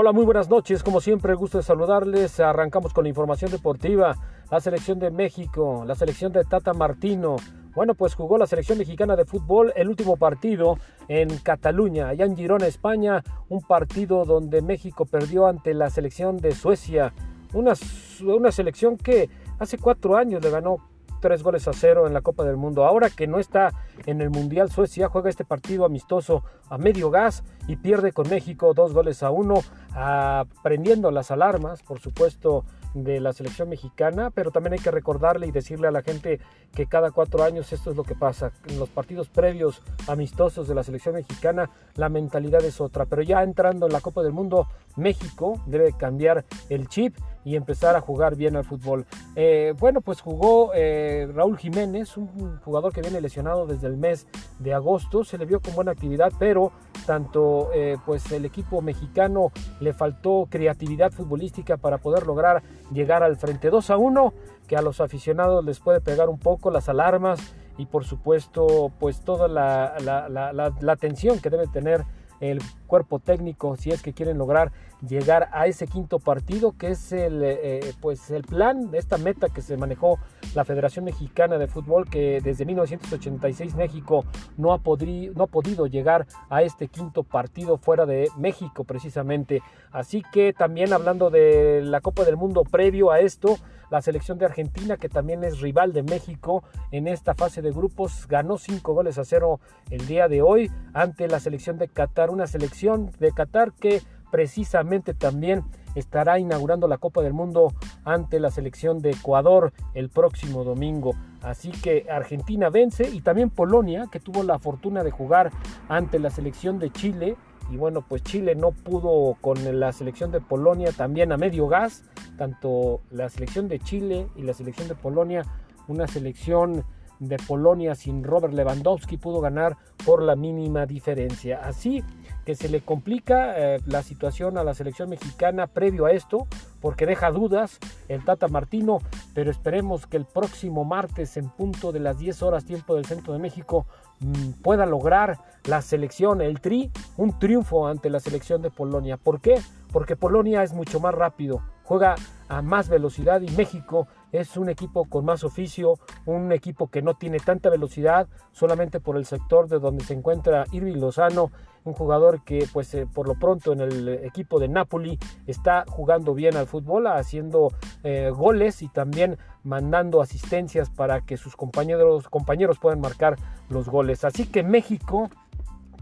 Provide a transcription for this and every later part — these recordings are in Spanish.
Hola, muy buenas noches. Como siempre, gusto de saludarles. Arrancamos con la información deportiva. La selección de México, la selección de Tata Martino. Bueno, pues jugó la selección mexicana de fútbol el último partido en Cataluña, allá en Girona, España. Un partido donde México perdió ante la selección de Suecia. Una, una selección que hace cuatro años le ganó tres goles a cero en la Copa del Mundo. Ahora que no está en el Mundial, Suecia juega este partido amistoso a medio gas y pierde con México dos goles a uno, prendiendo las alarmas, por supuesto, de la selección mexicana, pero también hay que recordarle y decirle a la gente que cada cuatro años esto es lo que pasa. En los partidos previos amistosos de la selección mexicana, la mentalidad es otra, pero ya entrando en la Copa del Mundo, México debe cambiar el chip y empezar a jugar bien al fútbol. Eh, bueno, pues jugó eh, Raúl Jiménez, un jugador que viene lesionado desde el mes de agosto, se le vio con buena actividad, pero tanto eh, pues el equipo mexicano le faltó creatividad futbolística para poder lograr llegar al frente 2 a 1, que a los aficionados les puede pegar un poco las alarmas y por supuesto pues toda la, la, la, la atención que debe tener el cuerpo técnico si es que quieren lograr llegar a ese quinto partido que es el eh, pues el plan esta meta que se manejó la Federación Mexicana de Fútbol que desde 1986 México no ha, no ha podido llegar a este quinto partido fuera de México precisamente. Así que también hablando de la Copa del Mundo previo a esto la selección de Argentina, que también es rival de México en esta fase de grupos, ganó cinco goles a cero el día de hoy ante la selección de Qatar, una selección de Qatar que precisamente también estará inaugurando la Copa del Mundo ante la selección de Ecuador el próximo domingo. Así que Argentina vence y también Polonia, que tuvo la fortuna de jugar ante la selección de Chile, y bueno, pues Chile no pudo con la selección de Polonia también a medio gas, tanto la selección de Chile y la selección de Polonia, una selección de Polonia sin Robert Lewandowski pudo ganar por la mínima diferencia. Así que se le complica eh, la situación a la selección mexicana previo a esto, porque deja dudas el Tata Martino, pero esperemos que el próximo martes en punto de las 10 horas tiempo del centro de México mm, pueda lograr la selección, el tri, un triunfo ante la selección de Polonia. ¿Por qué? Porque Polonia es mucho más rápido, juega a más velocidad y México es un equipo con más oficio, un equipo que no tiene tanta velocidad, solamente por el sector de donde se encuentra Irving Lozano, un jugador que pues eh, por lo pronto en el equipo de Napoli está jugando bien al fútbol, haciendo eh, goles y también mandando asistencias para que sus compañeros, compañeros puedan marcar los goles. Así que México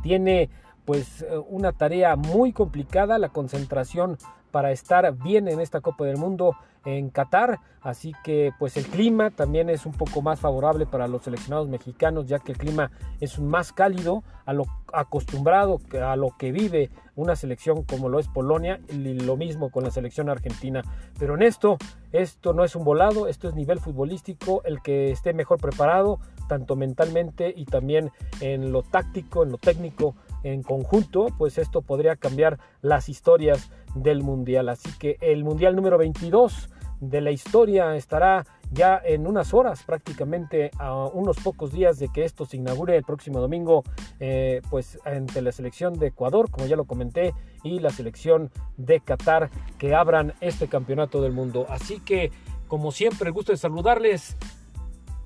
tiene pues eh, una tarea muy complicada, la concentración para estar bien en esta Copa del Mundo en Qatar, así que pues el clima también es un poco más favorable para los seleccionados mexicanos, ya que el clima es más cálido a lo acostumbrado a lo que vive una selección como lo es Polonia y lo mismo con la selección argentina. Pero en esto, esto no es un volado, esto es nivel futbolístico, el que esté mejor preparado, tanto mentalmente y también en lo táctico, en lo técnico, en conjunto, pues esto podría cambiar las historias del Mundial. Así que el Mundial número 22 de la historia estará ya en unas horas, prácticamente a unos pocos días de que esto se inaugure el próximo domingo, eh, pues entre la selección de Ecuador, como ya lo comenté, y la selección de Qatar que abran este campeonato del mundo. Así que, como siempre, gusto de saludarles.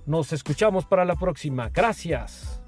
Nos escuchamos para la próxima. Gracias.